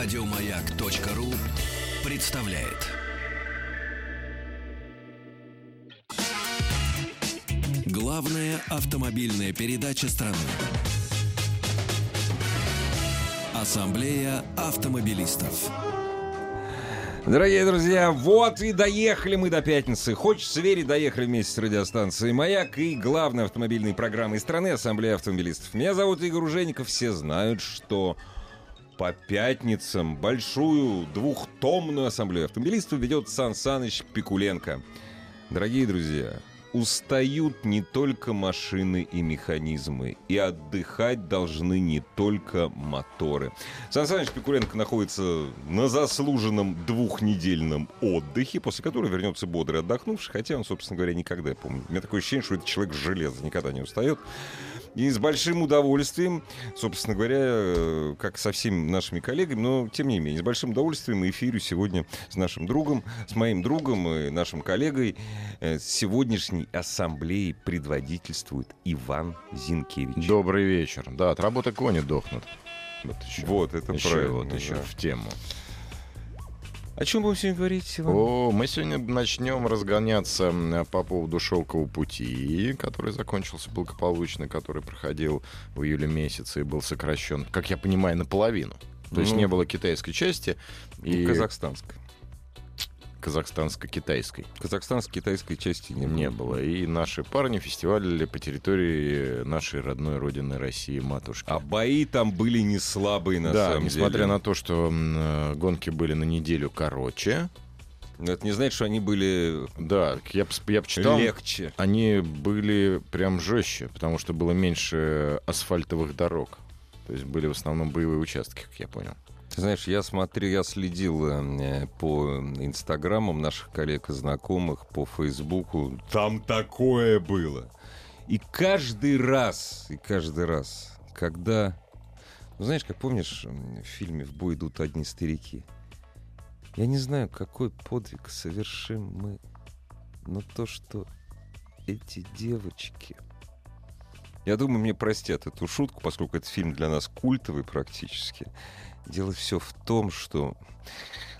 Радиомаяк.ру представляет. Главная автомобильная передача страны. Ассамблея автомобилистов. Дорогие друзья, вот и доехали мы до пятницы. Хочется верить, доехали вместе с радиостанцией «Маяк» и главной автомобильной программой страны Ассамблея автомобилистов. Меня зовут Игорь Ужеников. Все знают, что по пятницам большую двухтомную ассамблею автомобилистов ведет Сан Саныч Пикуленко. Дорогие друзья, устают не только машины и механизмы, и отдыхать должны не только моторы. Сан Саныч Пикуленко находится на заслуженном двухнедельном отдыхе, после которого вернется бодрый отдохнувший, хотя он, собственно говоря, никогда, я помню. У меня такое ощущение, что это человек железа, никогда не устает. И с большим удовольствием, собственно говоря, э, как со всеми нашими коллегами, но тем не менее, с большим удовольствием мы эфирю сегодня с нашим другом, с моим другом и нашим коллегой. Э, Сегодняшней ассамблеи предводительствует Иван Зинкевич. Добрый вечер. Да, от работы кони дохнут. Вот, еще. Вот, это Еще правильно. вот еще да. в тему. О чем будем сегодня говорить, Иван? О, мы сегодня начнем разгоняться по поводу шелкового пути, который закончился благополучно, который проходил в июле месяце и был сокращен, как я понимаю, наполовину. То есть Ну, не было китайской части и Казахстанской. Казахстанско-китайской Казахстанской китайской части не было. не было. И наши парни фестивалили по территории нашей родной родины России, матушки. А бои там были не слабые, на да, самом несмотря деле. на то, что э, гонки были на неделю короче, Но это не значит, что они были да, я, я почитал, легче. они были прям жестче, потому что было меньше асфальтовых дорог. То есть были в основном боевые участки, как я понял. Ты знаешь, я смотрел, я следил э, по инстаграмам наших коллег и знакомых, по фейсбуку. Там такое было. И каждый раз, и каждый раз, когда... Ну, знаешь, как помнишь, в фильме «В бой идут одни старики»? Я не знаю, какой подвиг совершим мы, но то, что эти девочки... Я думаю, мне простят эту шутку, поскольку этот фильм для нас культовый практически. Дело все в том, что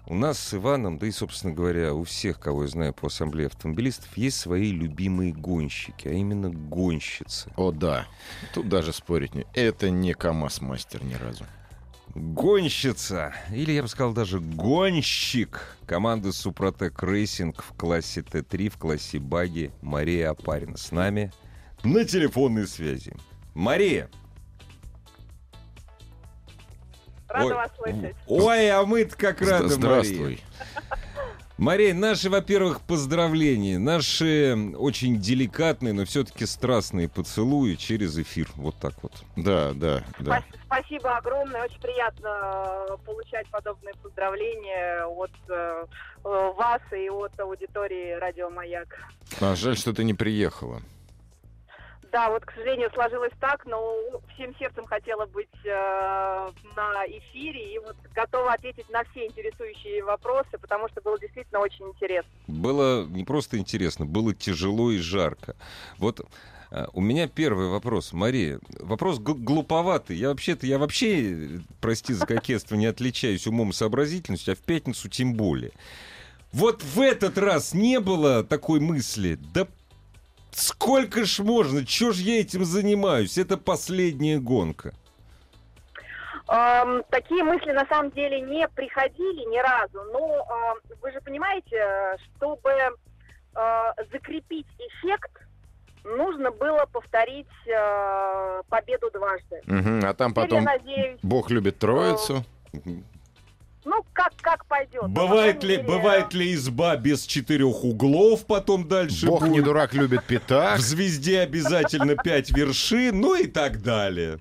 у нас с Иваном, да и, собственно говоря, у всех, кого я знаю по ассамблее автомобилистов, есть свои любимые гонщики, а именно гонщицы. О, да. Тут даже спорить не... Это не КАМАЗ-мастер ни разу. Гонщица, или я бы сказал даже гонщик команды Супротек Racing в классе Т3, в классе багги Мария Опарина с нами на телефонной связи. Мария! Рада Ой, вас слышать. Ой, а мы-то как рады, Мария. Здравствуй. Мария, наши, во-первых, поздравления, наши очень деликатные, но все-таки страстные поцелуи через эфир. Вот так вот. Да, да, да. Спас- Спасибо огромное. Очень приятно э, получать подобные поздравления от э, э, вас и от аудитории Радио Маяк. А, жаль, что ты не приехала. Да, вот, к сожалению, сложилось так, но всем сердцем хотела быть э, на эфире и вот готова ответить на все интересующие вопросы, потому что было действительно очень интересно. Было не просто интересно, было тяжело и жарко. Вот э, у меня первый вопрос, Мария. Вопрос глуповатый. Я вообще-то, я вообще, прости за кокетство, не отличаюсь умом и сообразительностью, а в пятницу тем более. Вот в этот раз не было такой мысли, да сколько ж можно, чё ж я этим занимаюсь, это последняя гонка. Эм, такие мысли на самом деле не приходили ни разу, но э, вы же понимаете, э, чтобы э, закрепить эффект, нужно было повторить э, победу дважды. Мгм, А там Теперь потом я надеюсь, Бог любит троицу. Ну как как пойдет. Но, Бывает ли, бывает ли изба без четырех углов, потом дальше Бог будет? не дурак любит пятак. В звезде обязательно пять вершин, ну и так далее.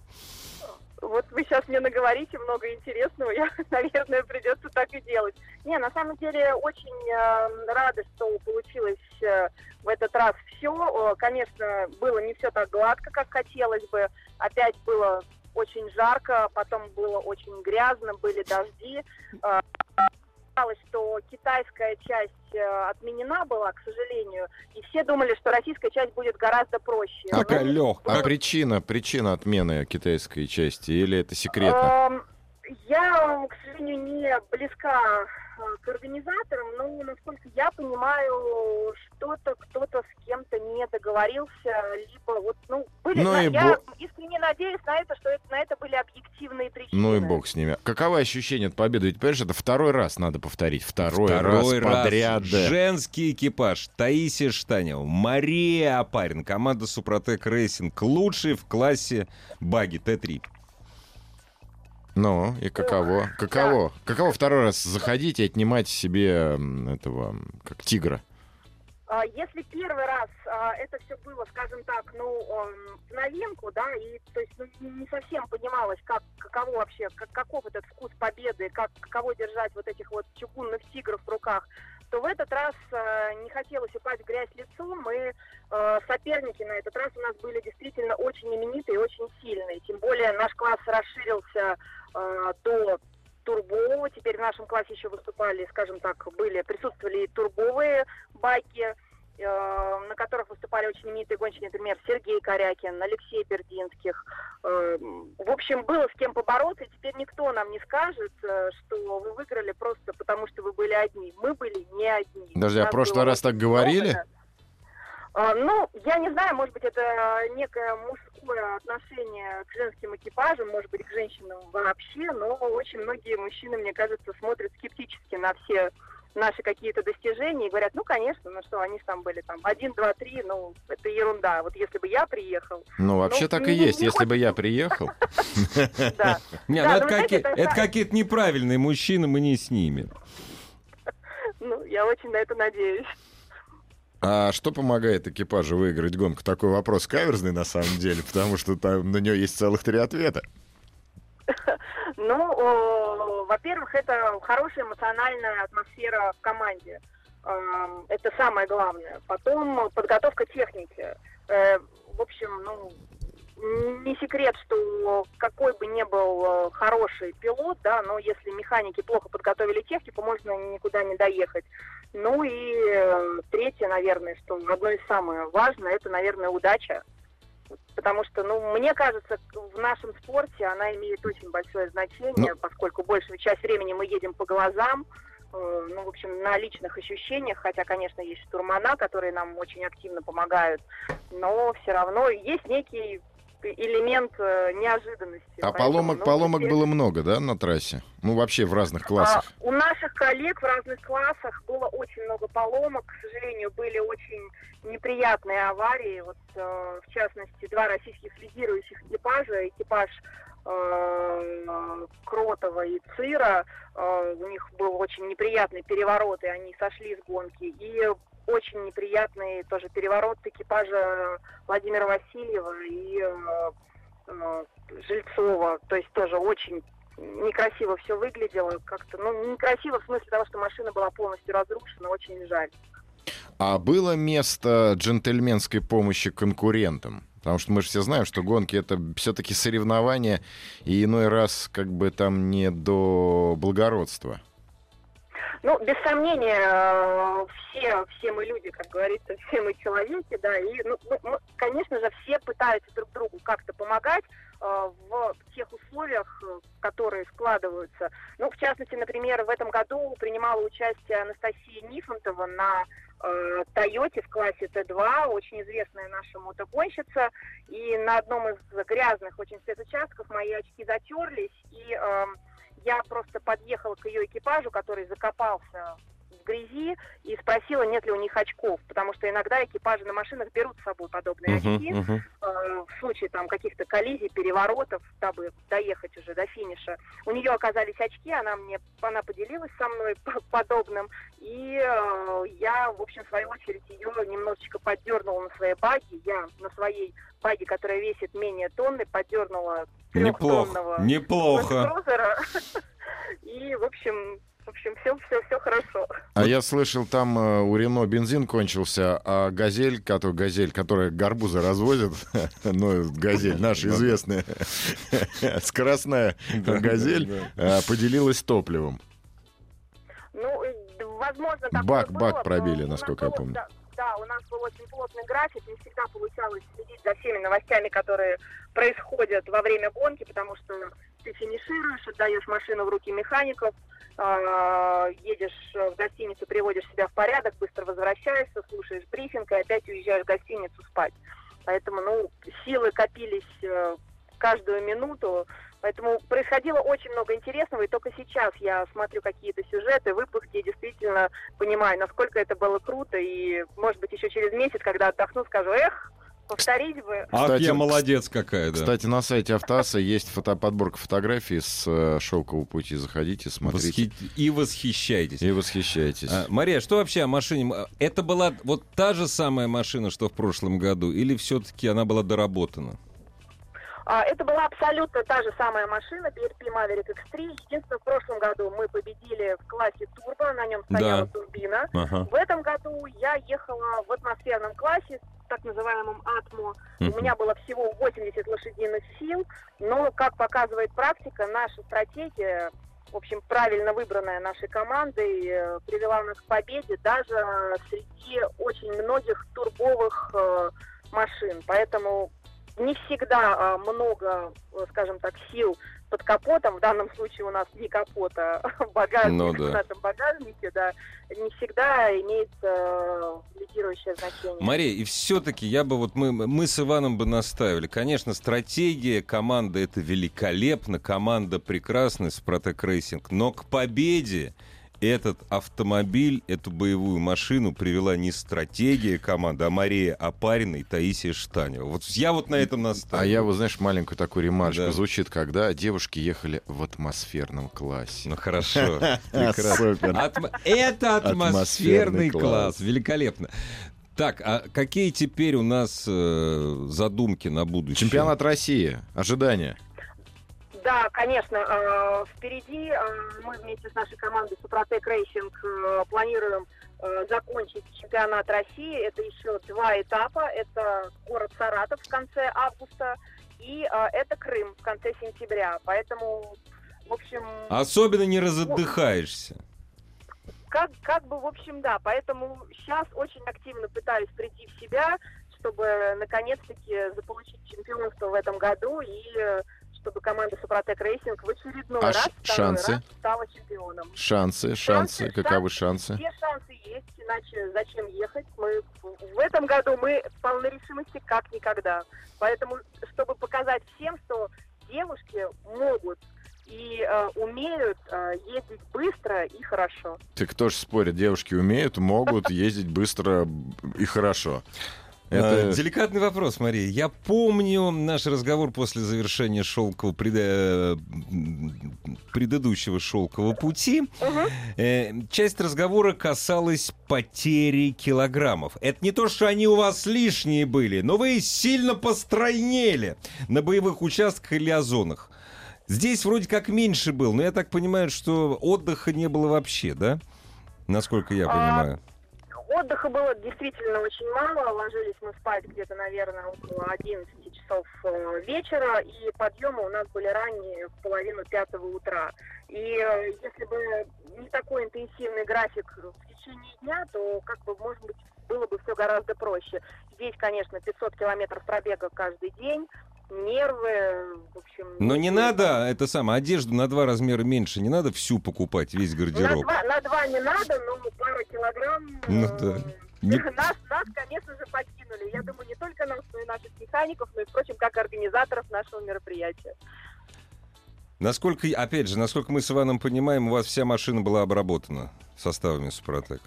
Вот вы сейчас мне наговорите много интересного, я, наверное, придется так и делать. Не, на самом деле очень э, рада, что получилось э, в этот раз все. Конечно, было не все так гладко, как хотелось бы. Опять было очень жарко, потом было очень грязно, были дожди. Э, Оказалось, что китайская часть э, отменена была, к сожалению, и все думали, что российская часть будет гораздо проще. Такая Ну, А легкая. причина, причина отмены китайской части или это секретно? Я к сожалению, не близка э, к организаторам, но, насколько я понимаю, что-то кто-то с кем-то не договорился, либо вот, ну, были, Ну на- и я бо- искренне надеюсь на это, что это, на это были объективные причины. Ну и бог с ними. Каковы ощущения от победы? Ведь, понимаешь, это второй раз надо повторить. Второй, Второй раз подряд. да. Женский экипаж. Таисия Штанева, Мария Опарина, команда Супротек Racing. Лучший в классе багги Т3. Ну, и каково? Каково? Каково второй раз заходить и отнимать себе этого, как тигра? А, Если первый раз а, это все было, скажем так, ну, в новинку, да, и то есть ну, не совсем понималось, как, каково вообще, как, каков этот вкус победы, как, каково держать вот этих вот чугунных тигров в руках, то в этот раз э, не хотелось упасть в грязь лицом, и э, соперники на этот раз у нас были действительно очень именитые и очень сильные. Тем более наш класс расширился до турбо. Теперь в нашем классе еще выступали, скажем так, были, присутствовали и турбовые байки, э, на которых выступали очень именитые гонщики, например, Сергей Корякин, Алексей Бердинских. Э, в общем, было с кем побороться, и теперь никто нам не скажет, э, что вы выиграли просто потому, что вы были одни. Мы были не одни. Подожди, а в прошлый раз так говорили? много. А, Ну, я не знаю, может быть, это некое мужское отношение к женским экипажам, может быть, к женщинам вообще, но очень многие мужчины, мне кажется, смотрят скептически на все наши какие-то достижения и говорят, ну, конечно, ну что, они же там были там один, два, три, ну, это ерунда. Вот если бы я приехал, Ну, вообще Ну, так и не- есть. не Если бы я приехал. да. Не, ну ну, это, какие-то неправильные мужчины, мы не с ними. Ну, я очень на это надеюсь. А что помогает экипажу выиграть гонку? Такой вопрос каверзный на самом деле, потому что там на нее есть целых три ответа. Ну, во-первых, это хорошая эмоциональная атмосфера в команде. Эм, Это самое главное. Потом подготовка техники. Э, В общем, ну, не секрет, что какой бы ни был э, хороший пилот, да, но если механики плохо подготовили технику, можно никуда не доехать. Ну и э, третье, наверное, что одно из самых важных, это, наверное, удача. Потому что, ну, мне кажется, в нашем спорте она имеет очень большое значение, поскольку большую часть времени мы едем по глазам, э, ну, в общем, на личных ощущениях, хотя, конечно, есть штурмана, которые нам очень активно помогают, но все равно есть некий элемент э, неожиданности. А поломок, ну, поломок было много, да, на трассе? Ну, вообще в разных классах. а, у наших коллег в разных классах было очень много поломок. К сожалению, были очень неприятные аварии. Вот, э, в частности, два российских лидирующих экипажа. Экипаж э, Кротова и Цира. Э, у них был очень неприятный переворот, и они сошли с гонки. И очень неприятный тоже переворот экипажа Владимира Васильева и э, э, Жильцова. То есть тоже очень некрасиво все выглядело. Как-то, ну, некрасиво в смысле того, что машина была полностью разрушена. Очень жаль. А было место джентльменской помощи конкурентам? Потому что мы же все знаем, что гонки это все-таки соревнования, и иной раз как бы там не до благородства. Ну, без сомнения, э, все, все мы люди, как говорится, все мы человеки, да, и, ну, мы- мы, конечно же, все пытаются друг другу как-то помогать э, в тех условиях, э, которые складываются. Ну, в частности, например, в этом году принимала участие Анастасия Нифонтова на э, Тойоте в классе Т2, очень известная наша мотогонщица, и на одном из грязных очень спецучастков мои очки затерлись, и эм, я просто подъехала к ее экипажу, который закопался грязи, и спросила, нет ли у них очков, потому что иногда экипажи на машинах берут с собой подобные Мгм, очки мгм. э, в случае там каких-то коллизий, переворотов, дабы доехать уже до финиша. У нее оказались очки, она мне, она поделилась со мной подобным, и э, я, в общем, в свою очередь ее немножечко поддернула на своей баге. Я на своей баге, которая весит менее тонны, поддернула Неплохо, трехтонного неплохо. лэнд-крузера. И, в общем, в общем, все, все, все хорошо. А я слышал, там э, у Рено бензин кончился, а газель, который, газель, которая горбузы развозит, ну, газель, наша известная скоростная газель, э, поделилась топливом. Ну, возможно, Бак- было, бак пробили, насколько я помню. Да, да, у нас был очень плотный график, не всегда получалось следить за всеми новостями, которые происходят во время гонки, потому что ты финишируешь, отдаешь машину в руки механиков, а, едешь в гостиницу, приводишь себя в порядок, быстро возвращаешься, слушаешь брифинг и опять уезжаешь в гостиницу спать. Поэтому, ну, силы копились э, каждую минуту. Поэтому происходило очень много интересного, и только сейчас я смотрю какие-то сюжеты, выпуски, и действительно понимаю, насколько это было круто, и, может быть, еще через месяц, когда отдохну, скажу, эх, повторить бы. Ах, Кстати, я молодец какая, да. Кстати, на сайте Автоаса есть фото подборка фотографий с э, шелкового пути. Заходите, смотрите. Восхи- И восхищайтесь. И восхищайтесь. А, Мария, что вообще о машине? Это была вот та же самая машина, что в прошлом году, или все-таки она была доработана? А, Это была абсолютно та же самая машина, BRP Maverick X3. Единственное, в прошлом году мы победили в классе турбо, на нем стояла Да. турбина. Ага. В этом году я ехала в атмосферном классе, так называемом Атмо. У Мгм. меня было всего 80 лошадиных сил, но, как показывает практика, наша стратегия, в общем, правильно выбранная нашей командой, э, привела нас к победе даже среди очень многих турбовых э, машин. Поэтому не всегда а, много, э, скажем так, сил под капотом. В данном случае у нас не капот, а багажник Ну да. в нашем багажнике, да, не всегда имеет э, лидирующее значение. Мария, и все-таки я бы вот мы, мы с Иваном бы настаивали. Конечно, стратегия команды это великолепно, команда прекрасная, Супротек Racing, но к победе этот автомобиль, эту боевую машину привела не стратегия команды, а Мария Опарина и Таисия Штанева. Вот я вот на этом настаиваю. А я, вот знаешь, маленькую такую ремарочку. Да. Звучит, когда девушки ехали в атмосферном классе. Ну хорошо, прекрасно. Это атмосферный класс. Великолепно. Так, а какие теперь у нас э, задумки на будущее? Чемпионат России. Ожидания. Да, конечно. э, Впереди э, мы вместе с нашей командой Супротек Racing э, планируем закончить чемпионат России. Это еще два этапа. Это город Саратов в конце августа и это Крым в конце сентября. Поэтому, в общем, Особенно не разотдыхаешься. как, как бы, в общем, да. Поэтому сейчас очень активно пытаюсь прийти в себя, чтобы наконец-таки заполучить чемпионство в этом году и чтобы команда Супротек Racing в очередной А раз, шансы? раз стала чемпионом. Шансы, шансы. Шансы, Каковы шансы? Все шансы есть, иначе зачем ехать? Мы в- этом году мы полны решимости как никогда. Поэтому, чтобы показать всем, что девушки могут и э, умеют э, ездить быстро и хорошо. Ты кто ж спорит? Девушки умеют, могут ездить быстро и хорошо. Это... А, Деликатный вопрос, Мария. Я помню наш разговор после завершения шелкового м, предыдущего шелкового пути. Э, часть разговора касалась потери килограммов. Это не то, что они у вас лишние были, но вы сильно постройнели на боевых участках или озонах. Здесь вроде как меньше был, но я так понимаю, что отдыха не было вообще, да? Насколько я А, понимаю. Отдыха было действительно очень мало. Ложились мы спать где-то, наверное, около 11 часов э, вечера, и подъемы у нас были ранние в половину пятого утра. И э, если бы не такой интенсивный график в течение дня, то, как бы, может быть, было бы все гораздо проще. Здесь, конечно, 500 километров пробега каждый день, нервы, в общем... Но не надо, это самое, одежду на два размера меньше, не надо всю покупать, весь На гардероб. два, на два не надо, но пара килограмм... Ну э, да. Не- Нас, нас, конечно же, подкинули. Я думаю, не только нас, но и наших механиков, но и, впрочем, как организаторов нашего мероприятия. Насколько, опять же, насколько мы с Иваном понимаем, у вас вся машина была обработана составами Супротек.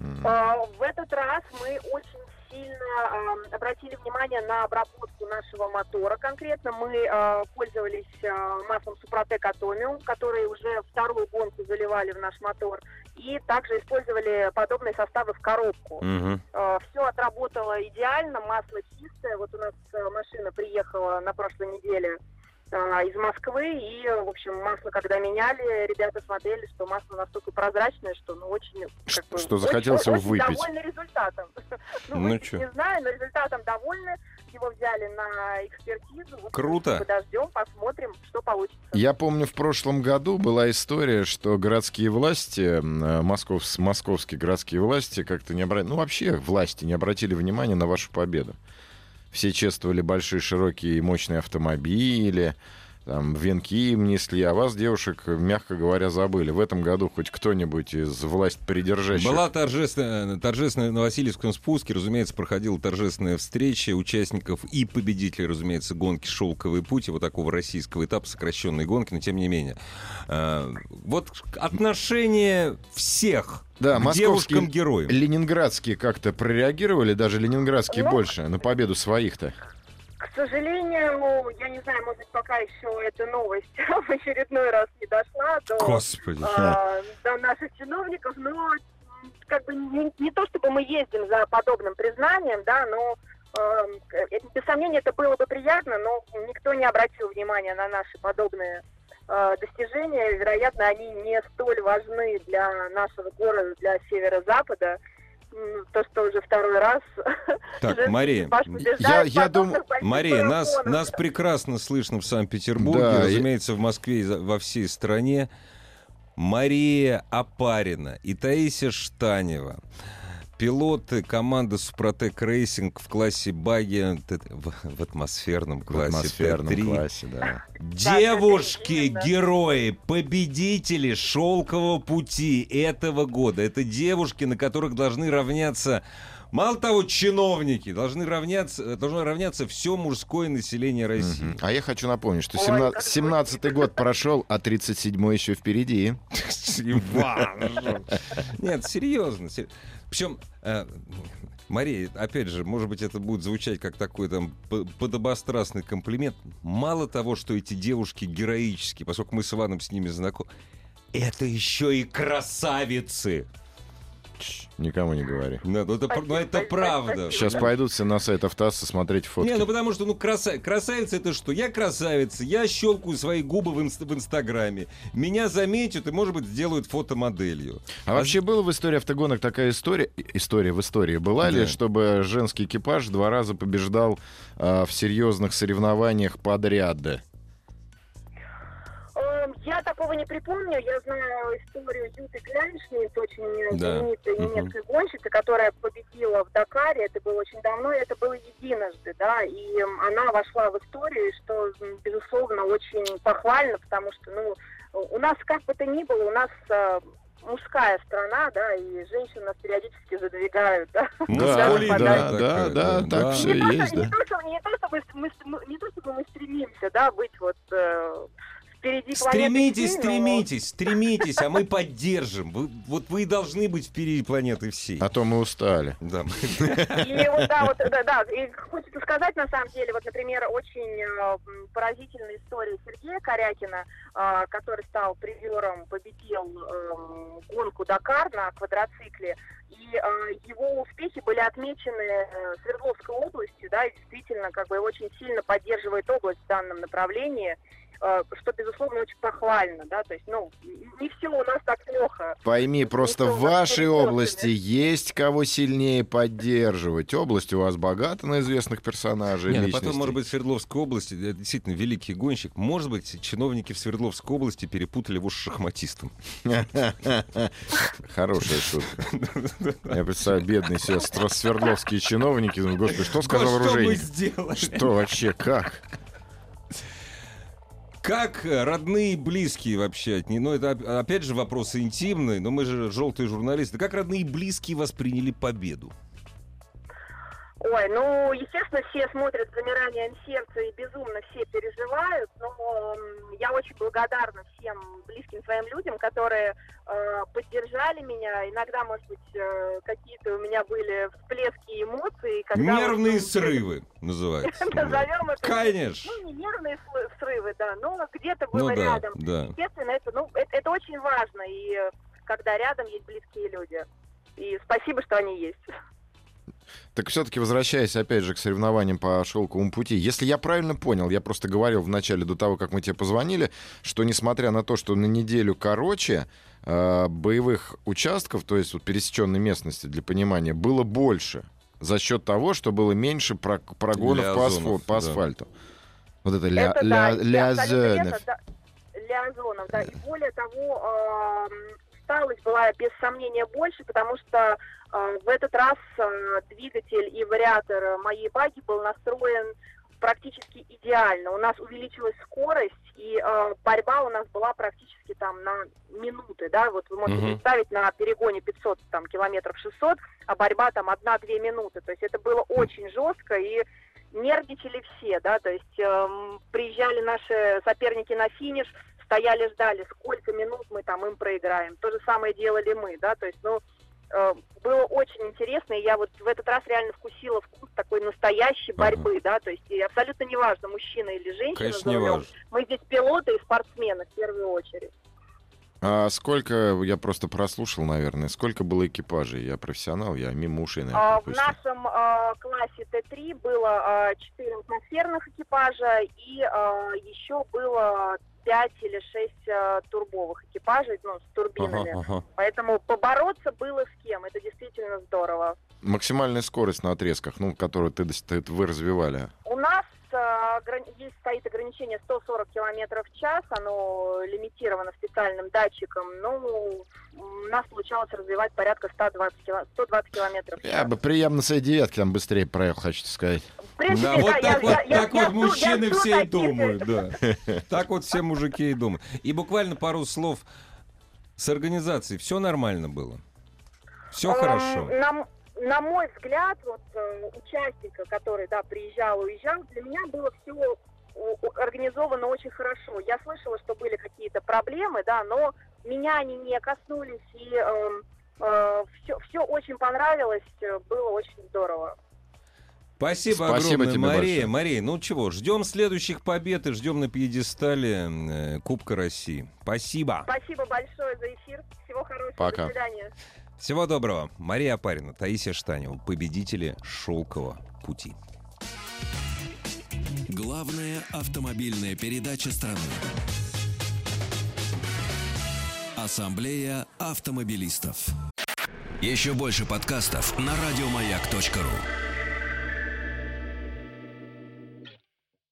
М. А, В этот раз мы очень сильно ам, обратили внимание на обработку нашего мотора конкретно. Мы а, пользовались а, маслом Супротек Атомиум, который уже вторую гонку заливали в наш мотор. И также использовали подобные составы в коробку. Мгм. все отработало идеально, масло чистое. Вот у нас э, машина приехала на прошлой неделе э, из Москвы, и, в общем, масло, когда меняли, ребята смотрели, что масло настолько прозрачное, что, ну, очень... как бы, что очень- захотелось его очень выпить. довольны результатом. Ну, Ну чё. не знаю, но результатом довольны. Его взяли на экспертизу. Круто. Подождем, посмотрим, что получится. Я помню, в прошлом году была история, что городские власти, м, московс- московские городские власти как-то не обратили, ну вообще власти не обратили внимания на вашу победу. Все чествовали большие, широкие и мощные автомобили, там венки им несли, а вас, девушек, мягко говоря, забыли. В этом году хоть кто-нибудь из власть придержащих... Была торжественная, торжественная на Васильевском спуске, разумеется, проходила торжественная встреча участников и победителей, разумеется, гонки «Шелковый путь», вот такого российского этапа сокращенной гонки, но тем не менее. А, вот отношение всех Да, к московские, девушкам-героям. ленинградские как-то прореагировали, даже ленинградские Ну, больше, на победу своих-то. К сожалению, я не знаю, может быть, пока еще эта новость в очередной раз не дошла до, Господи. а, до наших чиновников, но как бы не, не то, чтобы мы ездим за подобным признанием, да, но эм, э, без сомнения это было бы приятно, но никто не обратил внимания на наши подобные э, достижения. Вероятно, они не столь важны для нашего города, для северо-запада. То, что уже второй раз Так, Мария, я- я думаю- Мария, нас, нас прекрасно слышно в Санкт-Петербурге, Да, и- разумеется, в Москве и во всей стране. Мария Апарина и Таисия Штанева, пилоты команды Suprotec Racing в классе баги, в, в атмосферном В классе атмосферном Т3. классе, да. Девушки, герои, победители шелкового пути этого года. Это девушки, на которых должны равняться, мало того, чиновники, должны равняться, должно равняться все мужское население России. Мгм. А я хочу напомнить, что Ой, 17 как 17-й год прошел, а 37-й еще впереди. Иван, Нет, серьезно. Причем, э, Мария, опять же, может быть, это будет звучать как такой там подобострастный комплимент. Мало того, что эти девушки героические, поскольку мы с Иваном с ними знакомы, это еще и красавицы. Никому не говори. Ну, ну, это, пр- ну, это Спасибо, правда. спасибо. Сейчас пойдут все на сайт Автаса смотреть фотки. Не, ну потому что, ну, краса... красавица это что? Я красавица, я щелкаю свои губы в, инст- в Инстаграме. Меня заметят и, может быть, сделают фотомоделью. А вообще была в истории автогонок такая история, история в истории была ли, Да. чтобы женский экипаж два раза побеждал а, в серьезных соревнованиях подряд? Я такого не припомню. Я знаю историю Юты Кляншниц, очень Да. знаменитой Мгм. немецкой гонщицы, которая победила в Дакаре. Это было очень давно, и это было единожды, да. И она вошла в историю, что, безусловно, очень похвально, потому что, ну, у нас как бы то ни было, у нас э, мужская страна, да, и женщины нас периодически задвигают, да. Да, Мускулина да, такая, да, да, так да. все Не то, есть, что- да. не то, что- не то, чтобы мы, мы- не то, чтобы мы стремимся, да, быть вот э, впереди Стремитесь, всей, но- стремитесь, стремитесь, а мы поддержим. Вы- вот вы и должны быть впереди планеты всей. А то мы устали. Да. И вот, да, вот, да, да, и хочется сказать, на самом деле, вот, например, очень э, поразительная история Сергея Корякина, э, который стал призером, победил э, гонку Дакар на квадроцикле, и э, его успехи были отмечены э, Свердловской областью, да, и действительно, как бы, очень сильно поддерживает область в данном направлении, что, безусловно, очень похвально, да, то есть, ну, не все у нас так плохо. Пойми, просто в вашей области есть кого сильнее поддерживать. Область у вас богата на известных персонажей, Не, ну личностей. потом, может быть, в Свердловской области, это действительно великий гонщик, может быть, чиновники в Свердловской области перепутали его с шахматистом. Хорошая шутка. Я представляю, бедные стро- свердловские чиновники. думают, Господи, что сказал оружейник? Что вообще, как? Как э, родные и близкие вообще от них? Ну, это оп- опять же вопрос интимный, но мы же желтые журналисты. Как родные и близкие восприняли победу? Ой, ну, естественно, все смотрят с замиранием сердца и безумно все переживают, но я очень благодарна всем близким своим людям, которые э, поддержали меня. Иногда, может быть, э, какие-то у меня были всплески эмоций. Когда Нервные вот, ну, срывы называется. Да. Назовем это. Конечно. Ну, не нервные срывы, да, но где-то Ну было да, рядом. да. Естественно, это, ну, это, это очень важно, и когда рядом есть близкие люди. И спасибо, что они есть. Так все-таки возвращаясь опять же к соревнованиям по шелковому пути, если я правильно понял, я просто говорил в начале до того, как мы тебе позвонили, что несмотря на то, что на неделю короче э, боевых участков, то есть вот пересеченной местности для понимания, было больше за счет того, что было меньше про- прогонов по, озонов, асфо- по да. асфальту. Вот это ля, Это ля, да, да, абсолютно лязенов. верно, да. Лязонов, да. И более того, эм, усталость была без сомнения больше, потому что э, в этот раз э, двигатель и вариатор моей баги был настроен практически идеально. У нас увеличилась скорость, и э, борьба у нас была практически там на минуты, да, вот вы можете Мгм. представить на перегоне 500 там километров 600, а борьба там 1-2 минуты, то есть это было очень жестко, и нервничали все, да, то есть эм, приезжали наши соперники на финиш, стояли, ждали, сколько минут мы там им проиграем. То же самое делали мы, да, то есть, ну, э, было очень интересно, и я вот в этот раз реально вкусила вкус такой настоящей Ага. борьбы, да, то есть и абсолютно неважно, мужчина или женщина. Конечно, за не рулем. важно. Мы здесь пилоты и спортсмены в первую очередь. А сколько, я просто прослушал, наверное, сколько было экипажей? Я профессионал, я мимо ушей, наверное, А, В пропустил. нашем а, классе Т3 было 4 атмосферных экипажа и а, еще было 5 или 6 турбовых экипажей, ну, с турбинами. Ага, ага. Поэтому побороться было с кем. Это действительно здорово. Максимальная скорость на отрезках, ну, которую ты, ты- вы развивали. У нас ограни- есть стоит ограничение 140 километров в час, оно лимитировано специальным датчиком. Ну, у нас получалось развивать порядка 120, кило- 120 километров в час. Я бы приемно с девятки там быстрее проехал, хочу сказать. Принципе, Да, вот да, так я- вот, я- я- так я вот я мужчины жду все и думают, да. Так вот все мужики и думают. И буквально пару слов с организацией. Все нормально было? Все Эм, хорошо? На, мой взгляд, вот э, участника, который, да, приезжал, уезжал, для меня было все организовано очень хорошо. Я слышала, что были какие-то проблемы, да, но меня они не коснулись, и все, все очень понравилось, э, было очень здорово. Спасибо, Спасибо огромное, тебе Мария. большое. Мария, ну чего, ждем следующих побед и ждем на пьедестале э, Кубка России. Спасибо. Спасибо большое за эфир. Всего хорошего. Пока. До свидания. Всего доброго. Мария Апарина, Таисия Штанева, победители «Шелкового пути». Главная автомобильная передача страны. Ассамблея автомобилистов. Еще больше подкастов на радиомаяк.ру.